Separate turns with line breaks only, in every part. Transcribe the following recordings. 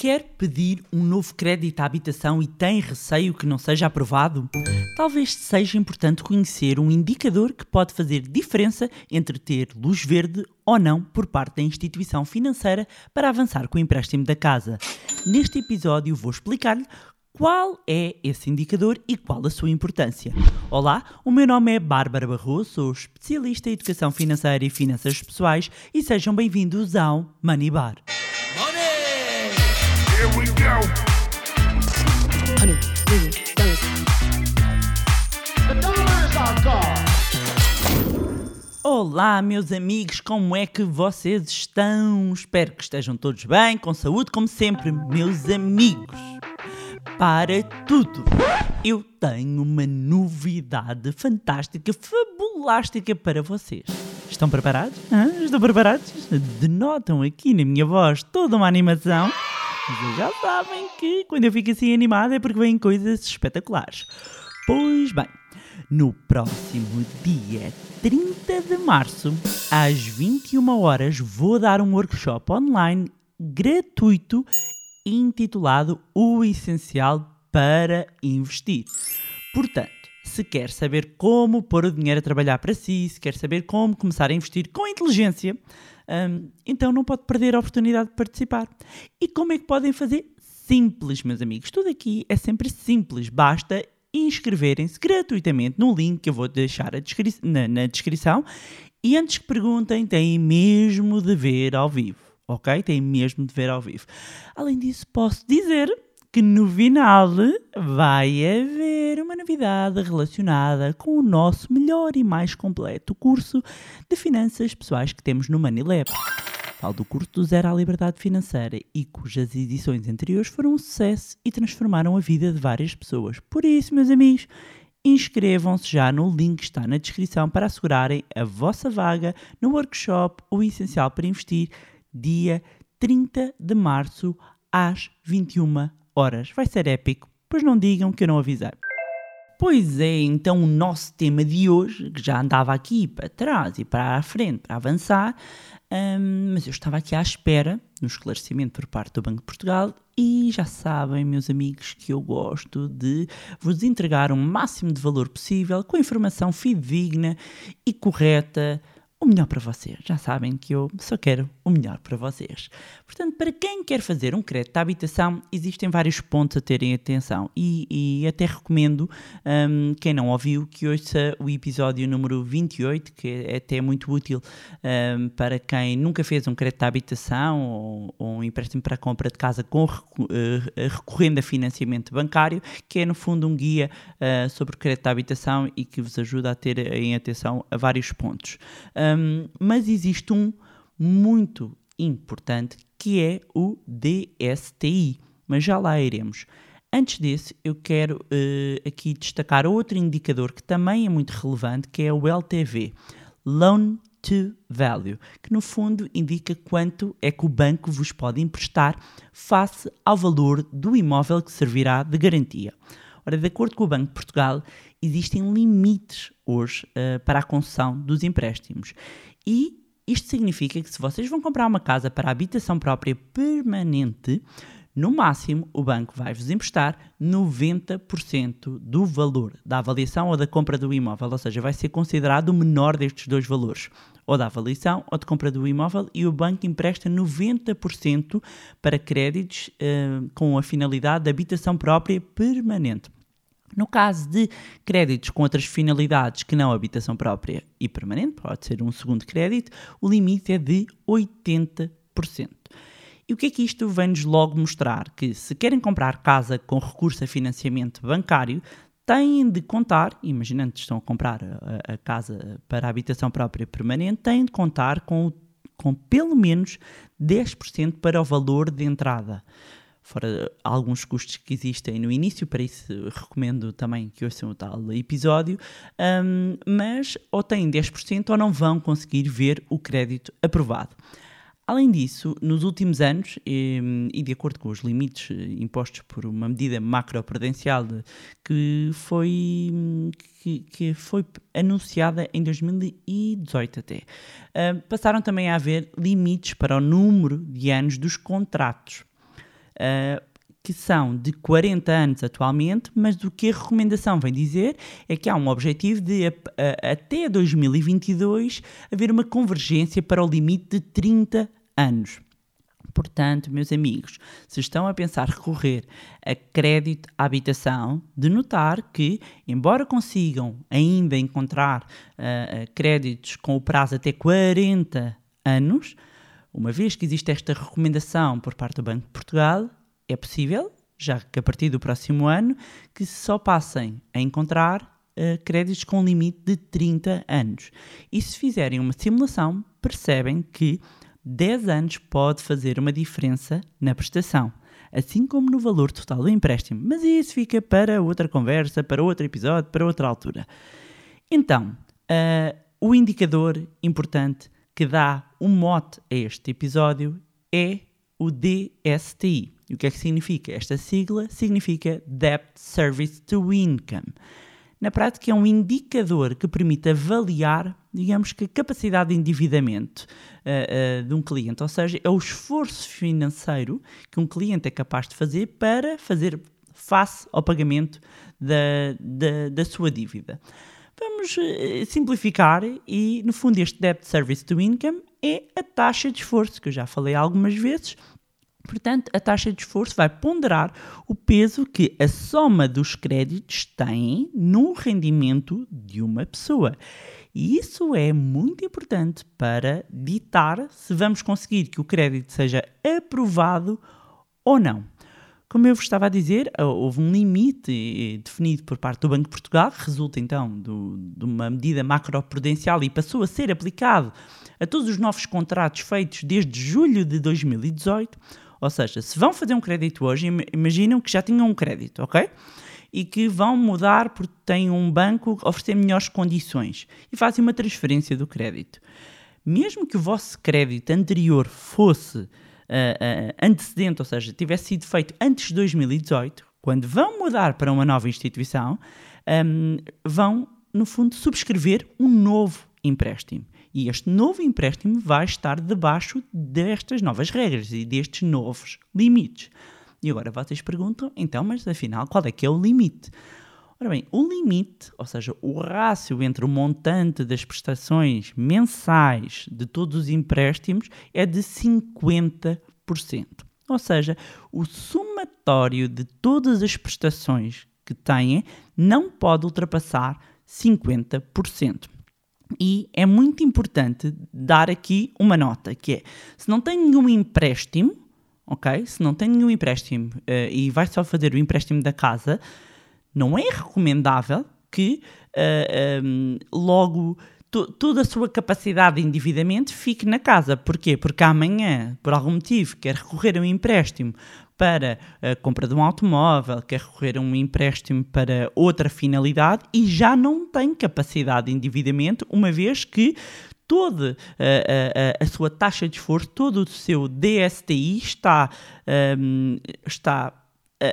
Quer pedir um novo crédito à habitação e tem receio que não seja aprovado? Talvez seja importante conhecer um indicador que pode fazer diferença entre ter luz verde ou não por parte da instituição financeira para avançar com o empréstimo da casa. Neste episódio vou explicar-lhe qual é esse indicador e qual a sua importância. Olá, o meu nome é Bárbara Barroso, sou especialista em educação financeira e finanças pessoais e sejam bem-vindos ao Money Bar.
Here we go.
Olá, meus amigos, como é que vocês estão? Espero que estejam todos bem, com saúde, como sempre, meus amigos. Para tudo, eu tenho uma novidade fantástica, fabulástica para vocês. Estão preparados? Estão preparados? Denotam aqui na minha voz toda uma animação. Vocês já sabem que quando eu fico assim animado é porque vêm coisas espetaculares. Pois bem, no próximo dia 30 de março, às 21 horas, vou dar um workshop online gratuito intitulado O Essencial para Investir. Portanto, se quer saber como pôr o dinheiro a trabalhar para si, se quer saber como começar a investir com inteligência, hum, então não pode perder a oportunidade de participar. E como é que podem fazer? Simples, meus amigos. Tudo aqui é sempre simples. Basta inscreverem-se gratuitamente no link que eu vou deixar descri- na, na descrição. E antes que perguntem, têm mesmo de ver ao vivo. Ok? Têm mesmo de ver ao vivo. Além disso, posso dizer que no final vai haver uma novidade relacionada com o nosso melhor e mais completo curso de finanças pessoais que temos no Manilab. Falo do curso do Zero à Liberdade Financeira e cujas edições anteriores foram um sucesso e transformaram a vida de várias pessoas. Por isso, meus amigos, inscrevam-se já no link que está na descrição para assegurarem a vossa vaga no workshop O Essencial para Investir, dia 30 de março, às 21 horas. Vai ser épico, pois não digam que eu não avisei. Pois é, então o nosso tema de hoje, que já andava aqui para trás e para a frente, para avançar, hum, mas eu estava aqui à espera no esclarecimento por parte do Banco de Portugal e já sabem, meus amigos, que eu gosto de vos entregar o máximo de valor possível com informação fidedigna e correta o melhor para vocês. Já sabem que eu só quero o melhor para vocês. Portanto, para quem quer fazer um crédito à habitação, existem vários pontos a terem atenção e, e até recomendo, hum, quem não ouviu, que ouça o episódio número 28, que é até muito útil hum, para quem nunca fez um crédito à habitação ou, ou um empréstimo para compra de casa com eh, recorrendo a financiamento bancário, que é no fundo um guia eh, sobre crédito à habitação e que vos ajuda a ter em atenção a vários pontos. Um, mas existe um muito importante que é o DSTI, mas já lá iremos. Antes desse, eu quero eh, aqui destacar outro indicador que também é muito relevante, que é o LTV, Loan to Value, que no fundo indica quanto é que o banco vos pode emprestar face ao valor do imóvel que servirá de garantia. Ora, de acordo com o Banco de Portugal, existem limites hoje eh, para a concessão dos empréstimos. E isto significa que se vocês vão comprar uma casa para habitação própria permanente, no máximo o banco vai-vos emprestar 90% do valor da avaliação ou da compra do imóvel, ou seja, vai ser considerado o menor destes dois valores, ou da avaliação ou de compra do imóvel, e o banco empresta 90% para créditos eh, com a finalidade de habitação própria permanente. No caso de créditos com outras finalidades que não habitação própria e permanente, pode ser um segundo crédito, o limite é de 80%. E o que é que isto vem-nos logo mostrar? Que se querem comprar casa com recurso a financiamento bancário, têm de contar, imaginando que estão a comprar a, a casa para habitação própria permanente, têm de contar com, com pelo menos 10% para o valor de entrada fora alguns custos que existem no início, para isso recomendo também que ouçam o tal episódio, hum, mas ou têm 10% ou não vão conseguir ver o crédito aprovado. Além disso, nos últimos anos, e, e de acordo com os limites eh, impostos por uma medida macroprudencial de- que foi, que, que foi anunciada em 2018 até, ah, passaram também a haver limites para o número de anos dos contratos. Uh, que são de 40 anos atualmente, mas do que a recomendação vem dizer é que há um objetivo de até 2022 haver uma convergência para o limite de 30 anos. Portanto, meus amigos, se estão a pensar recorrer a crédito à habitação, de notar que, embora consigam ainda encontrar uh, créditos com o prazo até 40 anos, uma vez que existe esta recomendação por parte do Banco de Portugal, é possível, já que a partir do próximo ano, que só passem a encontrar uh, créditos com limite de 30 anos. E se fizerem uma simulação, percebem que 10 anos pode fazer uma diferença na prestação, assim como no valor total do empréstimo. Mas isso fica para outra conversa, para outro episódio, para outra altura. Então, uh, o indicador importante que dá um mote a este episódio é o DSTI. E o que é que significa? Esta sigla significa Debt Service to Income. Na prática, é um indicador que permite avaliar, digamos que, a capacidade de endividamento uh, uh, de um cliente, ou seja, é o esforço financeiro que um cliente é capaz de fazer para fazer face ao pagamento da, da, da sua dívida. Vamos uh, simplificar e, no fundo, este Debt Service to Income é a taxa de esforço, que eu já falei algumas vezes, Portanto, a taxa de esforço vai ponderar o peso que a soma dos créditos tem no rendimento de uma pessoa. E isso é muito importante para ditar se vamos conseguir que o crédito seja aprovado ou não. Como eu vos estava a dizer, houve um limite eh, definido por parte do Banco de Portugal, resulta então do, de uma medida macroprudencial e passou a ser aplicado a todos os novos contratos feitos desde julho de 2018 ou seja, se vão fazer um crédito hoje, imaginam que já tinham um crédito, ok? E que vão mudar porque têm um banco a oferecer melhores condições e fazem uma transferência do crédito. Mesmo que o vosso crédito anterior fosse uh, antecedente, ou seja, tivesse sido feito antes de 2018, quando vão mudar para uma nova instituição, um, vão, no fundo, subscrever um novo empréstimo. E este novo empréstimo vai estar debaixo destas novas regras e destes novos limites. E agora vocês perguntam, então, mas afinal, qual é que é o limite? Ora bem, o limite, ou seja, o rácio entre o montante das prestações mensais de todos os empréstimos é de 50%. Ou seja, o somatório de todas as prestações que têm não pode ultrapassar 50%. E é muito importante dar aqui uma nota, que é, se não tem nenhum empréstimo, ok? Se não tem nenhum empréstimo uh, e vai só fazer o empréstimo da casa, não é recomendável que uh, um, logo toda a sua capacidade de endividamento fique na casa. Porquê? Porque amanhã, por algum motivo, quer recorrer a um empréstimo para a compra de um automóvel, quer recorrer a um empréstimo para outra finalidade e já não tem capacidade de endividamento, uma vez que toda a, a, a, sua taxa de esforço, todo o seu DSTI está, um, está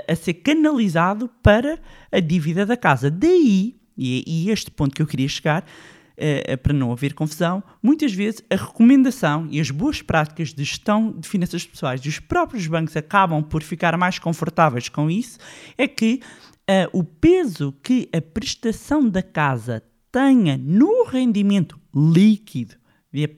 a, ser canalizado para a dívida da casa. Daí, e, e este ponto que eu queria chegar, uh, para não haver confusão, muitas vezes a recomendação e as boas práticas de gestão de finanças pessoais dos próprios bancos acabam por ficar mais confortáveis com isso, é que uh, o peso que a prestação da casa tenha no rendimento líquido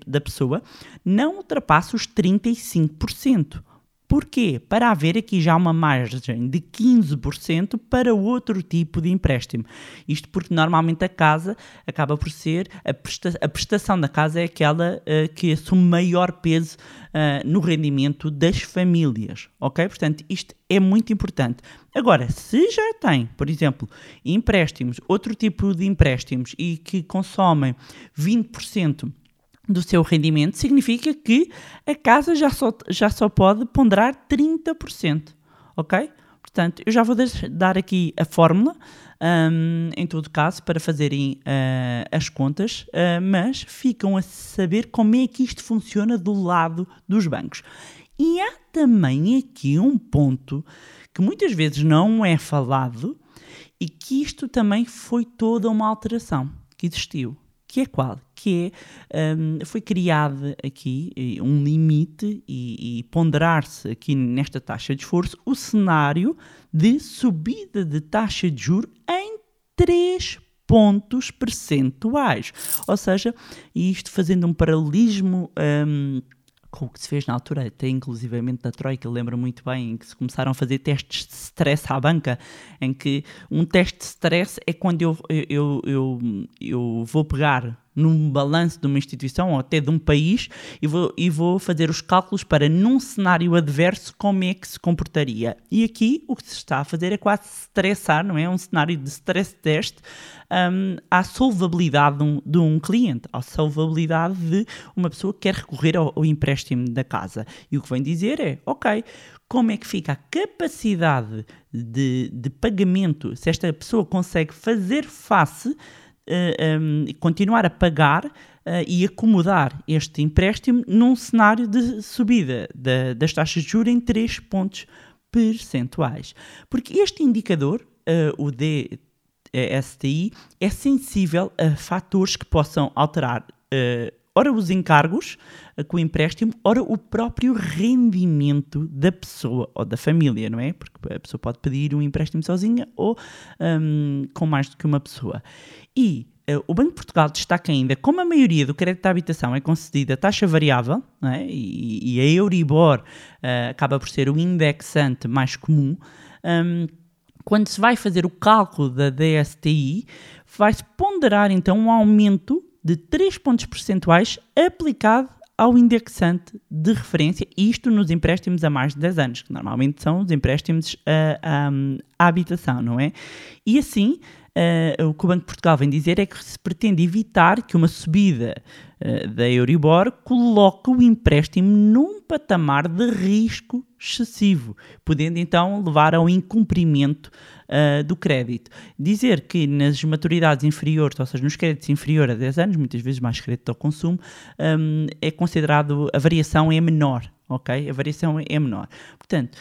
da pessoa não ultrapassa os 35%. Porquê? Para haver aqui já uma margem de 15% para outro tipo de empréstimo. Isto porque normalmente a casa acaba por ser, a, presta a prestação da casa é aquela uh, que assume maior peso uh, no rendimento das famílias, ok? Portanto, isto é muito importante. Agora, se já tem, por exemplo, empréstimos, outro tipo de empréstimos e que consomem 20% do seu rendimento, significa que a casa já só, já só pode ponderar 30%, ok? Portanto, eu já vou dar aqui a fórmula, um, em todo caso, para fazerem uh, as contas, uh, mas ficam a saber como é que isto funciona do lado dos bancos. E há também aqui um ponto que muitas vezes não é falado e que isto também foi toda uma alteração que existiu que é qual? Que é, um, foi criado aqui eh, um limite e, e ponderar-se aqui nesta taxa de esforço o cenário de subida de taxa de juros em 3 pontos percentuais. Ou seja, isto fazendo um paralelismo. Um, com o que se fez na altura, até inclusivamente da Troika, lembro muito bem, em que se começaram a fazer testes de stress à banca, em que um teste de stress é quando eu, eu, eu, eu vou pegar num balanço de uma instituição ou até de um país e vou, e vou fazer os cálculos para, num cenário adverso, como é que se comportaria. E aqui o que se está a fazer é quase estressar, não é? Um cenário de stress test um, à solvabilidade de um, de um, cliente, à solvabilidade de uma pessoa que quer recorrer ao, ao empréstimo da casa. E o que vem dizer é, ok, como é que fica a capacidade de, de pagamento, se esta pessoa consegue fazer face um, continuar a pagar uh, e acomodar este empréstimo num cenário de subida da, das taxas de juros em 3 pontos percentuais. Porque este indicador, uh, o DSTI, é sensível a fatores que possam alterar ora os encargos com o empréstimo, ora o próprio rendimento da pessoa ou da família, não é? Porque a pessoa pode pedir um empréstimo sozinha ou um, com mais do que uma pessoa. E uh, o Banco de Portugal destaca ainda como a maioria do crédito à habitação é concedida a taxa variável, é? e, e, a Euribor uh, acaba por ser o indexante mais comum, um, quando se vai fazer o cálculo da DSTI, vai-se ponderar então um aumento de 3 pontos percentuais aplicado ao indexante de referência, isto nos empréstimos a mais de 10 anos, que normalmente são os empréstimos à, à habitação, não é? E assim, uh, o que o Banco de Portugal vem dizer é que se pretende evitar que uma subida uh, da Euribor coloque o empréstimo num patamar de risco excessivo, podendo então levar ao incumprimento uh, do crédito. Dizer que nas maturidades inferiores, ou seja, nos créditos inferiores a 10 anos, muitas vezes mais crédito ao consumo, um, é considerado, a variação é menor, ok? A variação é menor. Portanto,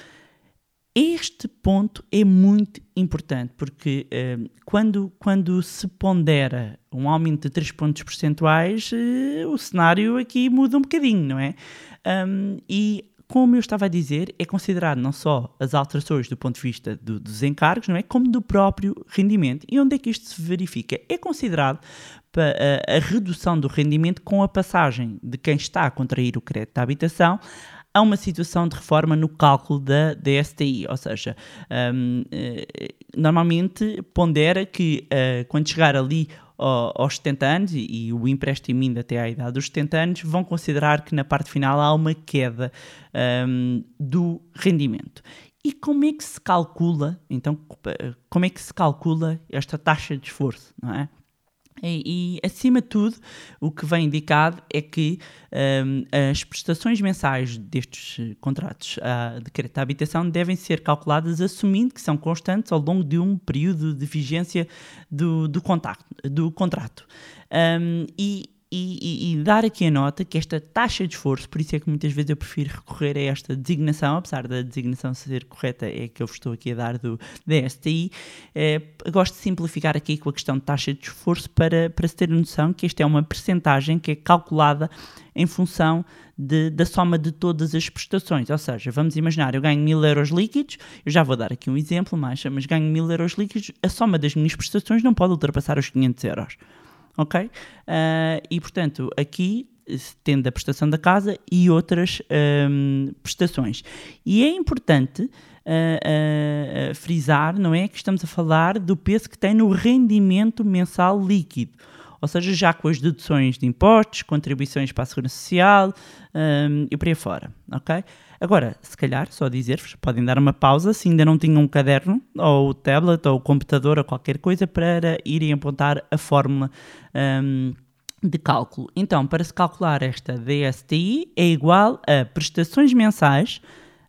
este ponto é muito importante porque uh, quando, quando se pondera um aumento de 3 pontos percentuais, uh, o cenário aqui muda um bocadinho, não é? Um, e como eu estava a dizer, é considerado não só as alterações do ponto de vista do, dos encargos, não é? Como do próprio rendimento. E onde é que isto se verifica? É considerado a, a redução do rendimento com a passagem de quem está a contrair o crédito da habitação há uma situação de reforma no cálculo da DSTI, ou seja, um, eh, normalmente pondera que uh, quando chegar ali aos 70 anos e, o empréstimo ainda até à idade dos 70 anos, vão considerar que na parte final há uma queda um, do rendimento. E como é que se calcula, então, como é que se calcula esta taxa de esforço, não é? E, e, acima de tudo, o que vem indicado é que um, as prestações mensais destes contratos uh, de crédito à habitação devem ser calculadas assumindo que são constantes ao longo de um período de vigência do, do, contacto, do contrato. Um, e e, e, e, dar aqui a nota que esta taxa de esforço, por isso é que muitas vezes eu prefiro recorrer a esta designação, apesar da designação ser correta, é que eu estou aqui a dar do DSTI, é, gosto de simplificar aqui com a questão de taxa de esforço para, para se ter noção que esta é uma percentagem que é calculada em função de, da soma de todas as prestações. Ou seja, vamos imaginar, eu ganho mil euros líquidos, eu já vou dar aqui um exemplo, mas, mas ganho mil euros líquidos, a soma das minhas prestações não pode ultrapassar os 500 euros ok? Uh, e portanto, aqui tendo a prestação da casa e outras um, prestações. E é importante uh, uh, frisar, não é, que estamos a falar do peso que tem no rendimento mensal líquido. Ou seja, já com as deduções de impostos, contribuições para a Segurança Social um, e por aí fora, ok? Agora, se calhar, só dizer-vos, podem dar uma pausa se ainda não tinham um caderno, ou tablet, ou computador, ou qualquer coisa, para irem apontar a fórmula um, de cálculo. Então, para se calcular esta DSTI, é igual a prestações mensais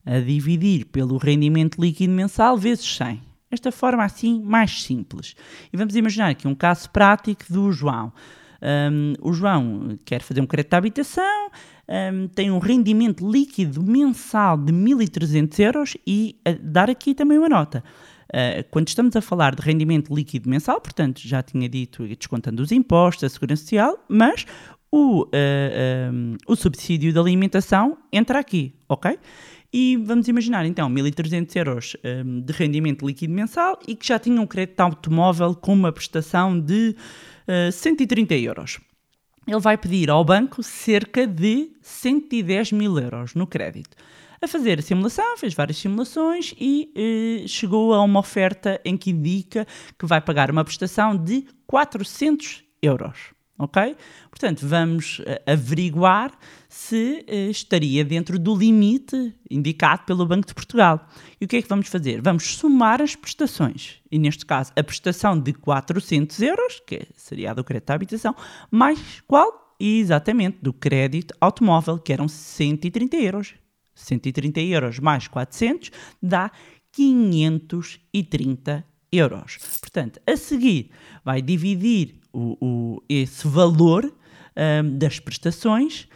a dividir pelo rendimento líquido mensal vezes 100. Esta forma assim mais simples. E vamos imaginar aqui um caso prático do João. Um, o João quer fazer um crédito de habitação, um, tem um rendimento líquido mensal de 1.300 euros e dar aqui também uma nota. Uh, quando estamos a falar de rendimento líquido mensal, portanto, já tinha dito, descontando os impostos, a segurança social, mas o, uh, um, o subsídio de alimentação entra aqui, ok? E vamos imaginar então 1.300 euros um, de rendimento líquido mensal e que já tinha um crédito automóvel com uma prestação de uh, 130 euros. Ele vai pedir ao banco cerca de 110 mil euros no crédito. A fazer a simulação, fez várias simulações e eh, chegou a uma oferta em que indica que vai pagar uma prestação de 400 euros ok? Portanto, vamos uh, averiguar se uh, estaria dentro do limite indicado pelo Banco de Portugal. E o que é que vamos fazer? Vamos somar as prestações. E neste caso, a prestação de 400 euros, que seria a do crédito à habitação, mais qual? Exatamente, do crédito automóvel, que eram 130 euros. 130 euros mais 400 dá 530 euros. Portanto, a seguir, vai dividir o, o, esse valor um, das prestações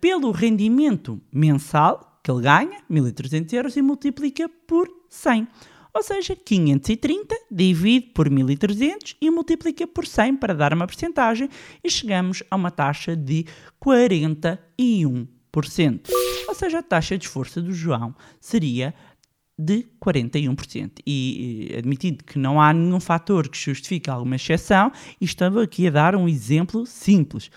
pelo rendimento mensal que ele ganha, 1.300 euros, e multiplica por 100. Ou seja, 530 divide por 1.300 e multiplica por 100 para dar uma percentagem e chegamos a uma taxa de 41%. Ou seja, a taxa de esforço do João seria de 41%. E admitindo que não há nenhum fator que justifique alguma exceção, estamos aqui a dar um exemplo simples.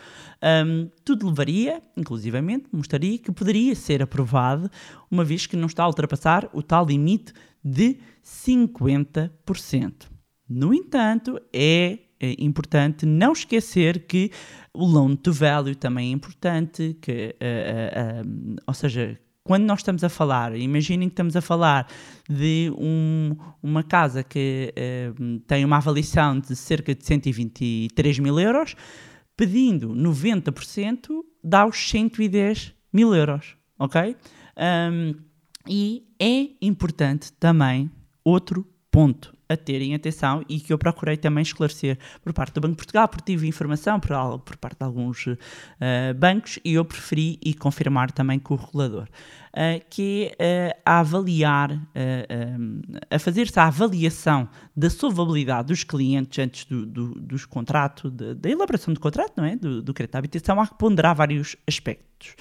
Um, tudo levaria, inclusivamente, mostraria que poderia ser aprovado, uma vez que não está a ultrapassar o tal limite de 50%. No entanto, é, é importante não esquecer que o loan to value também é importante, que, uh, uh, uh, ou seja, quando nós estamos a falar, imaginem que estamos a falar de um, uma casa que uh, tem uma avaliação de cerca de 123 mil euros, pedindo 90% dá os 110 mil euros, ok? Um, e é importante também outro ponto a terem atenção e que eu procurei também esclarecer por parte do Banco de Portugal, porque tive informação por, por parte de alguns uh, bancos e eu preferi e confirmar também com o regulador, uh, que uh, a avaliar, a fazer-se a avaliação da solvabilidade dos clientes antes do, do, dos contratos, da elaboração do contrato, não é? Do, do crédito de habitação, há que ponderar vários aspectos.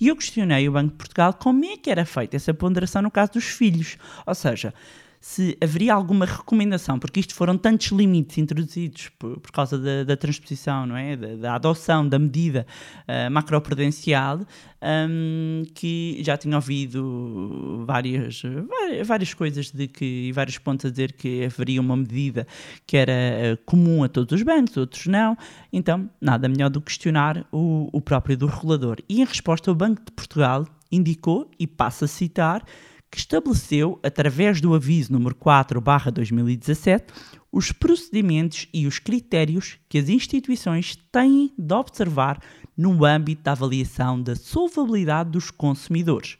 E eu questionei o Banco de Portugal como é que era feita essa ponderação no caso dos filhos, ou seja, se haveria alguma recomendação, porque isto foram tantos limites introduzidos por, por causa da, da, transposição, não é? Da, da adoção da medida uh, macroprudencial, um, que já tinha ouvido várias, várias, várias, coisas de que, e vários pontos a dizer que haveria uma medida que era uh, comum a todos os bancos, outros não. Então, nada melhor do que questionar o, o próprio do regulador. E em resposta, o Banco de Portugal indicou, e passo a citar, que estabeleceu, através do aviso número 4/2017, os procedimentos e os critérios que as instituições têm de observar no âmbito da avaliação da solvabilidade dos consumidores.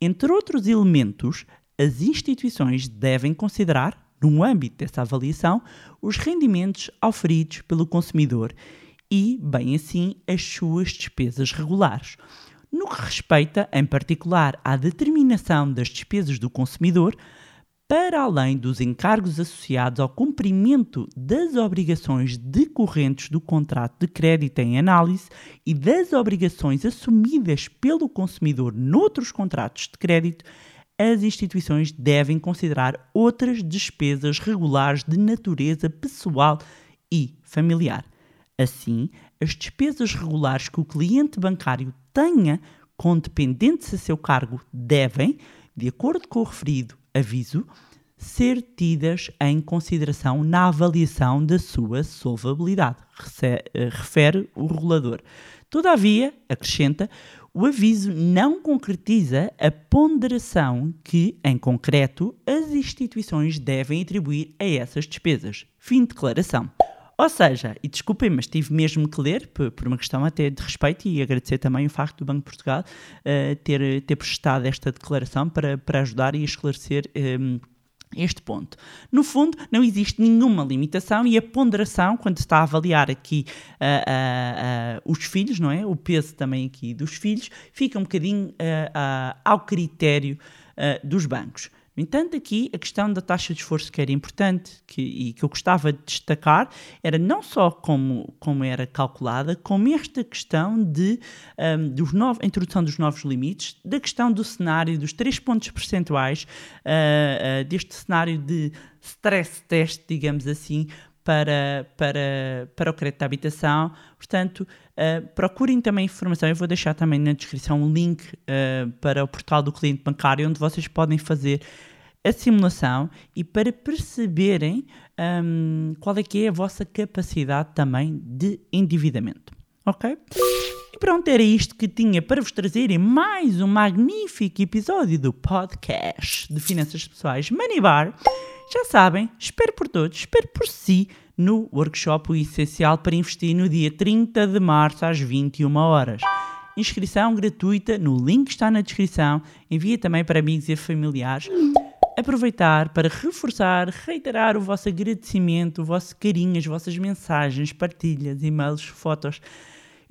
Entre outros elementos, as instituições devem considerar, no âmbito dessa avaliação, os rendimentos oferidos pelo consumidor e, bem assim, as suas despesas regulares. No que respeita, em particular, à determinação das despesas do consumidor, para além dos encargos associados ao cumprimento das obrigações decorrentes do contrato de crédito em análise e das obrigações assumidas pelo consumidor noutros contratos de crédito, as instituições devem considerar outras despesas regulares de natureza pessoal e familiar. Assim, as despesas regulares que o cliente bancário tenha com dependentes a seu cargo devem, de acordo com o referido aviso, ser tidas em consideração na avaliação da sua solvabilidade, eh, refere o regulador. Todavia, acrescenta, o aviso não concretiza a ponderação que, em concreto, as instituições devem atribuir a essas despesas. Fim de declaração. Ou seja, e desculpem, mas tive mesmo que ler, por, uma questão até de respeito, e agradecer também o facto do Banco de Portugal uh, ter, ter prestado esta declaração para, para ajudar e esclarecer. Um, ehm, este ponto. No fundo, não existe nenhuma limitação e a ponderação, quando se está a avaliar aqui uh, uh, uh, os filhos, não é? O peso também aqui dos filhos, fica um bocadinho ao critério dos bancos. No entanto, aqui a questão da taxa de esforço que era importante que, e que eu gostava de destacar era não só como, como era calculada, como esta questão de um, dos novo, a introdução dos novos limites, da questão do cenário dos 3 pontos percentuais, uh, uh, deste cenário de stress test, digamos assim, para, para, para o crédito de habitação. Portanto, uh, procurem também informação. Eu vou deixar também na descrição um link uh, para o portal do cliente bancário, onde vocês podem fazer a simulação e para perceberem um, qual é que é a vossa capacidade também de endividamento. Ok? E pronto, era isto que tinha para vos trazer em mais um magnífico episódio do podcast de Finanças Pessoais Money Bar. Já sabem, espero por todos, espero por si no workshop O Essencial para Investir no dia 30 de março às 21 horas. Inscrição gratuita no link que está na descrição. Envia também para amigos e familiares. Aproveitar para reforçar, reiterar o vosso agradecimento, o vosso carinho, as vossas mensagens, partilhas, e-mails, fotos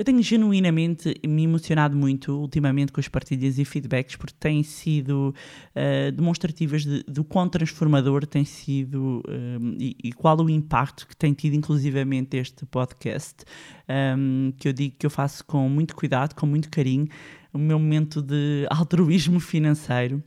eu tenho genuinamente me emocionado muito ultimamente com as partilhas e feedbacks, porque têm sido uh, demonstrativas de, do quão transformador tem sido um, e, e, qual o impacto que tem tido, inclusivamente, este podcast, um, que eu digo que eu faço com muito cuidado, com muito carinho, o meu momento de altruísmo financeiro.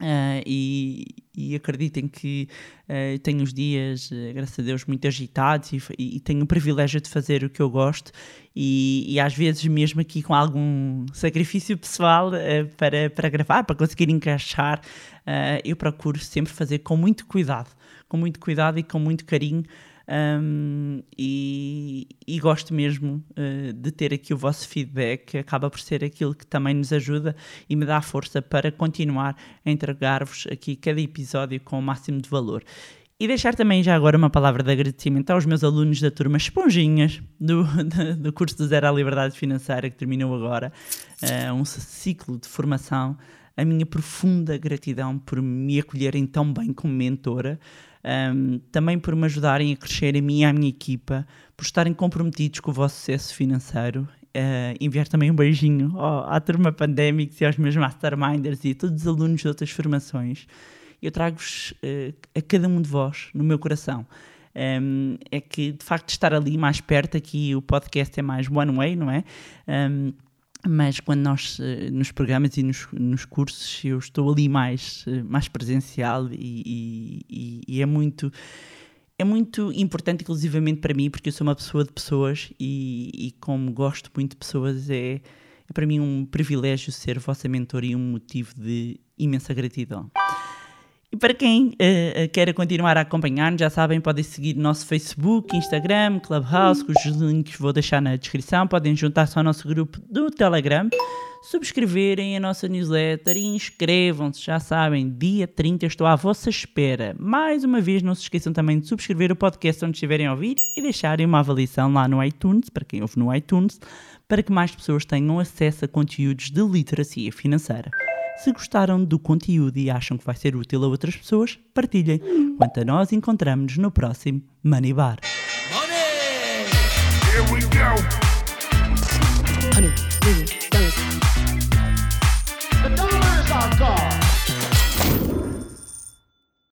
Uh, e, e, acreditem que uh, tenho os dias, uh, graças a Deus, muito agitados e, e, tenho o privilégio de fazer o que eu gosto. E, e às vezes mesmo aqui com algum sacrifício pessoal para, para gravar, para conseguir encaixar, eu procuro sempre fazer com muito cuidado, com muito cuidado e com muito carinho um, e, e, gosto mesmo uh, de ter aqui o vosso feedback, acaba por ser aquilo que também nos ajuda e me dá força para continuar a entregar-vos aqui cada episódio com o máximo de valor. E deixar também já agora uma palavra de agradecimento aos meus alunos da turma Esponjinhas, do, do curso do Zero à Liberdade Financeira, que terminou agora, uh, um ciclo de formação. A minha profunda gratidão por me acolherem tão bem como mentora um, também por me ajudarem a crescer a mim e a minha equipa, por estarem comprometidos com o vosso sucesso financeiro. Uh, enviar também um beijinho à turma Pandemics e aos meus Masterminders e a todos os alunos de outras formações. Eu trago-vos uh, a cada um de vós no meu coração. Um, é que de facto estar ali mais perto, aqui o podcast é mais one way, não é? Um, mas quando nós eh, nos programas e nos, nos cursos eu estou ali mais, eh, mais presencial e, e, e, é muito é muito importante inclusivamente para mim porque eu sou uma pessoa de pessoas e, e como gosto muito de pessoas é, é para mim um privilégio ser vossa mentor e um motivo de imensa gratidão. E para quem uh, continuar a acompanhar, já sabem, podem seguir nosso Facebook, Instagram, Clubhouse, cujos links vou deixar na descrição. Podem juntar-se ao nosso grupo do Telegram, subscreverem a nossa newsletter e inscrevam-se. Já sabem, dia 30 estou à vossa espera. Mais uma vez, não se esqueçam também de subscrever o podcast onde estiverem a ouvir e deixarem uma avaliação lá no iTunes, para quem ouve no iTunes, para que mais pessoas tenham acesso a conteúdos de literacia financeira. Se gostaram do conteúdo e acham que vai ser útil a outras pessoas, partilhem. Quanto a nós, encontramos-nos no próximo Money Bar. Money! Here we go. Honey,